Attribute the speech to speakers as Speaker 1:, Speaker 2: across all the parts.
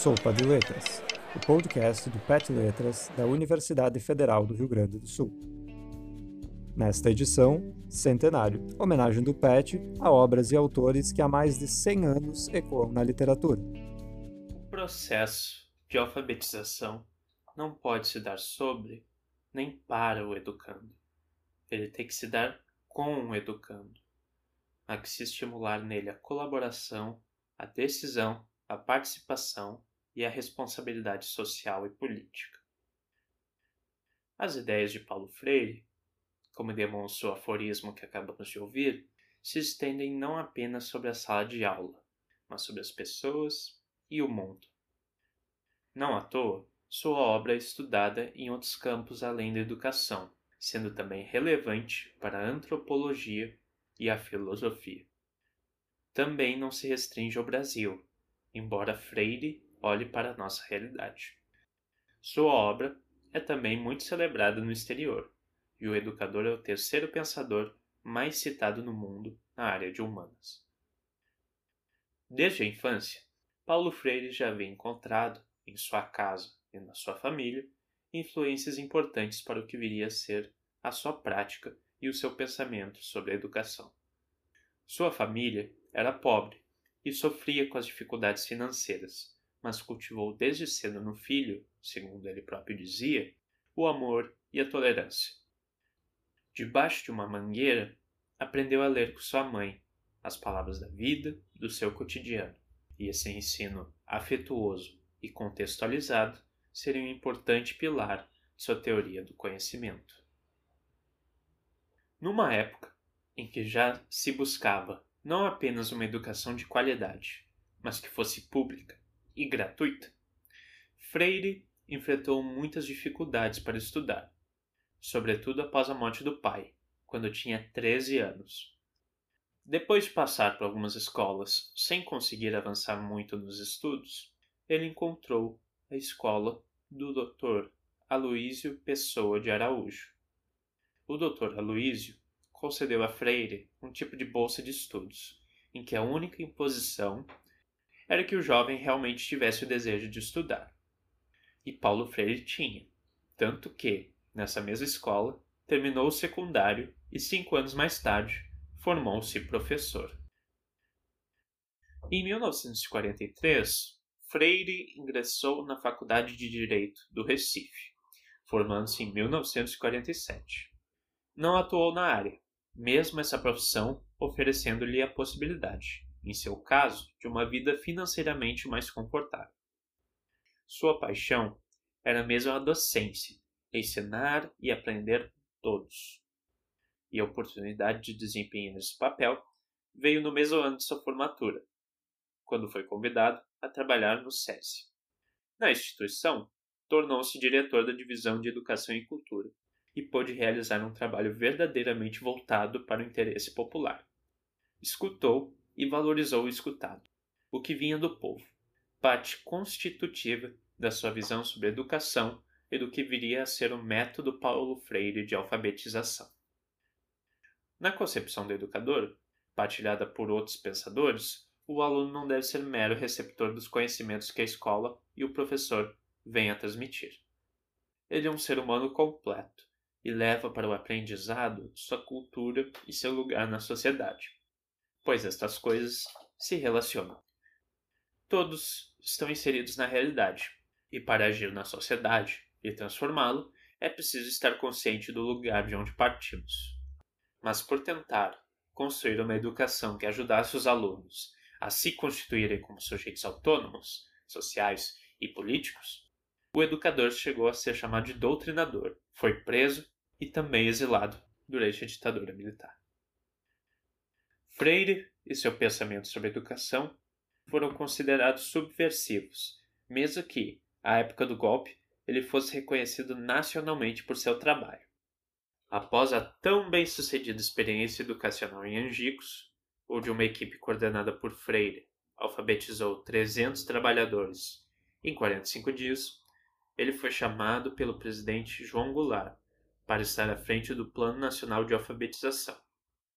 Speaker 1: Sopa de Letras, o podcast do PET Letras da Universidade Federal do Rio Grande do Sul. Nesta edição, Centenário, homenagem do PET a obras e autores que há mais de 100 anos ecoam na literatura.
Speaker 2: O processo de alfabetização não pode se dar sobre nem para o educando. Ele tem que se dar com o educando. Há que se estimular nele a colaboração, a decisão, a participação e a responsabilidade social e política. As ideias de Paulo Freire, como demonstra o aforismo que acabamos de ouvir, se estendem não apenas sobre a sala de aula, mas sobre as pessoas e o mundo. Não à toa, sua obra é estudada em outros campos além da educação, sendo também relevante para a antropologia e a filosofia. Também não se restringe ao Brasil, embora Freire olhe para a nossa realidade. Sua obra é também muito celebrada no exterior, e o educador é o terceiro pensador mais citado no mundo na área de humanas. Desde a infância, Paulo Freire já havia encontrado, em sua casa e na sua família, influências importantes para o que viria a ser a sua prática e o seu pensamento sobre a educação. Sua família era pobre e sofria com as dificuldades financeiras, mas cultivou desde cedo no filho, segundo ele próprio dizia, o amor e a tolerância. Debaixo de uma mangueira, aprendeu a ler com sua mãe as palavras da vida, do seu cotidiano, e esse ensino afetuoso e contextualizado seria um importante pilar de sua teoria do conhecimento. Numa época em que já se buscava não apenas uma educação de qualidade, mas que fosse pública e gratuita, Freire enfrentou muitas dificuldades para estudar, sobretudo após a morte do pai, quando tinha 13 anos. Depois de passar por algumas escolas sem conseguir avançar muito nos estudos, ele encontrou a escola do Dr. Aloísio Pessoa de Araújo. O Dr. Aloísio concedeu a Freire um tipo de bolsa de estudos, em que a única imposição era que o jovem realmente tivesse o desejo de estudar. E Paulo Freire tinha, tanto que, nessa mesma escola, terminou o secundário e cinco anos mais tarde formou-se professor. Em 1943, Freire ingressou na Faculdade de Direito do Recife, formando-se em 1947. Não atuou na área, mesmo essa profissão oferecendo-lhe a possibilidade, em seu caso, de uma vida financeiramente mais confortável. Sua paixão era mesmo a docência, ensinar e aprender todos. E a oportunidade de desempenhar esse papel veio no mesmo ano de sua formatura, quando foi convidado a trabalhar no SESI. Na instituição, tornou-se diretor da divisão de Educação e Cultura e pôde realizar um trabalho verdadeiramente voltado para o interesse popular. Escutou e valorizou o escutado, o que vinha do povo, parte constitutiva da sua visão sobre educação e do que viria a ser o método Paulo Freire de alfabetização. Na concepção do educador, partilhada por outros pensadores, o aluno não deve ser mero receptor dos conhecimentos que a escola e o professor vêm a transmitir. Ele é um ser humano completo, e leva para o aprendizado sua cultura e seu lugar na sociedade, pois estas coisas se relacionam. Todos estão inseridos na realidade, e para agir na sociedade e transformá-lo, é preciso estar consciente do lugar de onde partimos. Mas por tentar construir uma educação que ajudasse os alunos a se constituírem como sujeitos autônomos, sociais e políticos, o educador chegou a ser chamado de doutrinador, foi preso e também exilado durante a ditadura militar. Freire e seu pensamento sobre educação foram considerados subversivos, mesmo que, à época do golpe, ele fosse reconhecido nacionalmente por seu trabalho. Após a tão bem-sucedida experiência educacional em Angicos, onde uma equipe coordenada por Freire alfabetizou 300 trabalhadores em 45 dias, ele foi chamado pelo presidente João Goulart para estar à frente do Plano Nacional de Alfabetização.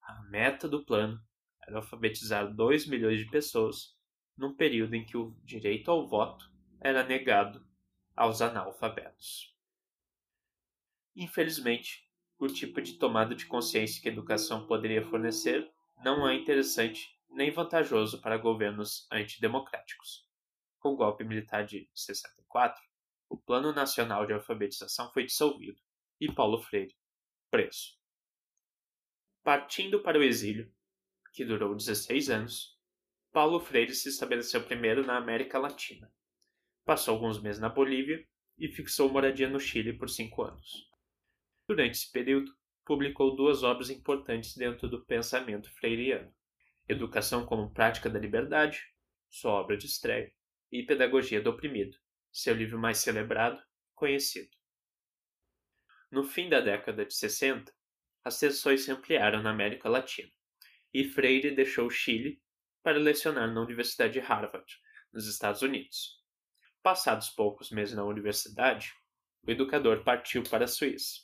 Speaker 2: A meta do plano era alfabetizar 2 milhões de pessoas num período em que o direito ao voto era negado aos analfabetos. Infelizmente, o tipo de tomada de consciência que a educação poderia fornecer não é interessante nem vantajoso para governos antidemocráticos. Com o golpe militar de 64, o Plano Nacional de Alfabetização foi dissolvido e Paulo Freire preso. Partindo para o exílio, que durou 16 anos, Paulo Freire se estabeleceu primeiro na América Latina. Passou alguns meses na Bolívia e fixou moradia no Chile por cinco anos. Durante esse período, publicou duas obras importantes dentro do pensamento freiriano: Educação como Prática da Liberdade, sua obra de estreia, e Pedagogia do Oprimido, seu livro mais celebrado conhecido. No fim da década de 60, as tensões se ampliaram na América Latina, e Freire deixou o Chile para lecionar na Universidade de Harvard, nos Estados Unidos. Passados poucos meses na universidade, o educador partiu para a Suíça,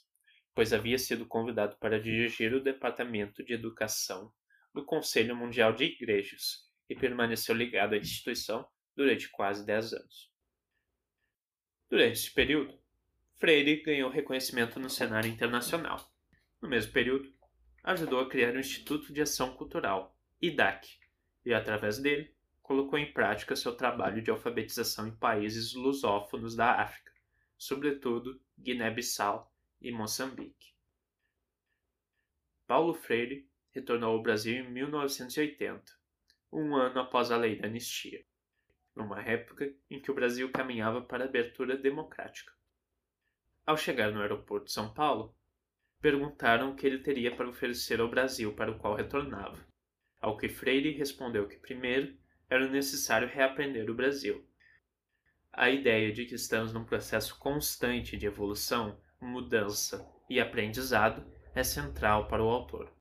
Speaker 2: pois havia sido convidado para dirigir o Departamento de Educação do Conselho Mundial de Igrejas e permaneceu ligado à instituição durante quase 10 anos. Durante esse período, Freire ganhou reconhecimento no cenário internacional. No mesmo período, ajudou a criar o Instituto de Ação Cultural, IDAC, e através dele colocou em prática seu trabalho de alfabetização em países lusófonos da África, sobretudo Guiné-Bissau e Moçambique. Paulo Freire retornou ao Brasil em 1980, um ano após a lei da anistia, numa época em que o Brasil caminhava para a abertura democrática. Ao chegar no aeroporto de São Paulo, perguntaram o que ele teria para oferecer ao Brasil para o qual retornava, ao que Freire respondeu que primeiro era necessário reaprender o Brasil. A ideia de que estamos num processo constante de evolução, mudança e aprendizado é central para o autor.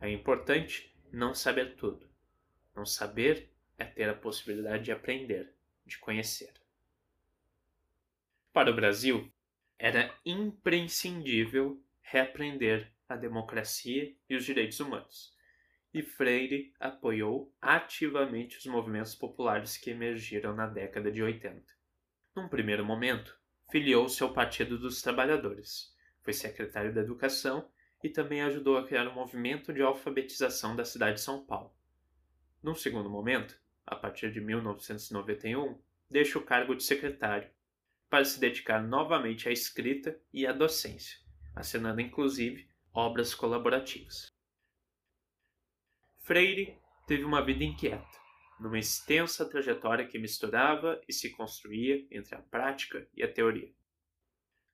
Speaker 2: É importante não saber tudo. Não saber é ter a possibilidade de aprender, de conhecer. Para o Brasil, era imprescindível reaprender a democracia e os direitos humanos. E Freire apoiou ativamente os movimentos populares que emergiram na década de 80. Num primeiro momento, filiou-se ao Partido dos Trabalhadores, foi secretário da Educação e também ajudou a criar o um movimento de alfabetização da cidade de São Paulo. Num segundo momento, a partir de 1991, deixa o cargo de secretário para se dedicar novamente à escrita e à docência, assinando inclusive obras colaborativas. Freire teve uma vida inquieta, numa extensa trajetória que misturava e se construía entre a prática e a teoria.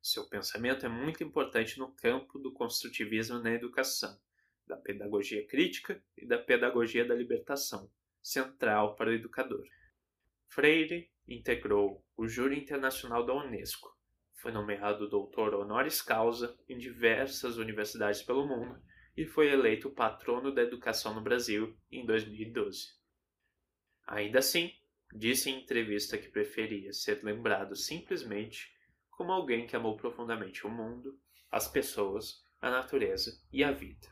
Speaker 2: Seu pensamento é muito importante no campo do construtivismo na educação, da pedagogia crítica e da pedagogia da libertação, central para o educador. Freire integrou o Júri Internacional da Unesco, foi nomeado doutor honoris causa em diversas universidades pelo mundo e foi eleito patrono da educação no Brasil em 2012. Ainda assim, disse em entrevista que preferia ser lembrado simplesmente como alguém que amou profundamente o mundo, as pessoas, a natureza e a vida.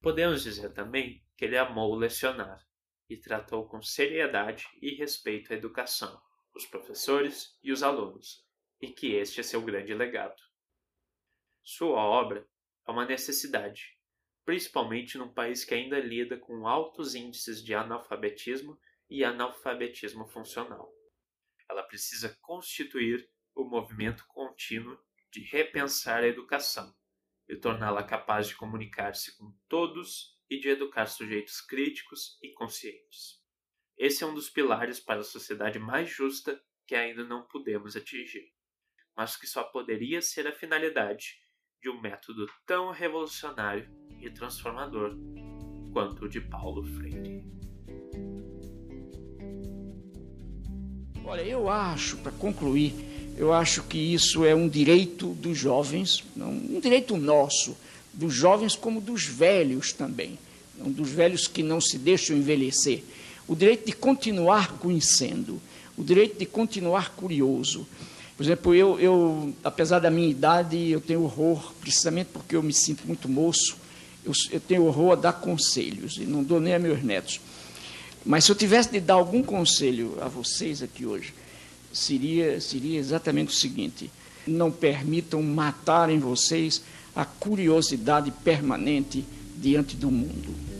Speaker 2: Podemos dizer também que ele amou lecionar e tratou com seriedade e respeito a educação, os professores e os alunos, e que este é seu grande legado. Sua obra é uma necessidade, principalmente num país que ainda lida com altos índices de analfabetismo e analfabetismo funcional. Ela precisa constituir o movimento contínuo de repensar a educação e torná-la capaz de comunicar-se com todos e de educar sujeitos críticos e conscientes. Esse é um dos pilares para a sociedade mais justa que ainda não podemos atingir, mas que só poderia ser a finalidade de um método tão revolucionário e transformador quanto o de Paulo Freire.
Speaker 3: Olha, eu acho, para concluir, eu acho que isso é um direito dos jovens, um direito nosso, dos jovens como dos velhos também, dos velhos que não se deixam envelhecer. O direito de continuar conhecendo, o direito de continuar curioso. Por exemplo, eu, eu, apesar da minha idade, eu tenho horror, precisamente porque eu me sinto muito moço, eu, eu tenho horror a dar conselhos, e não dou nem a meus netos. Mas se eu tivesse de dar algum conselho a vocês aqui hoje, seria, seria exatamente o seguinte: não permitam matar em vocês a curiosidade permanente diante do mundo.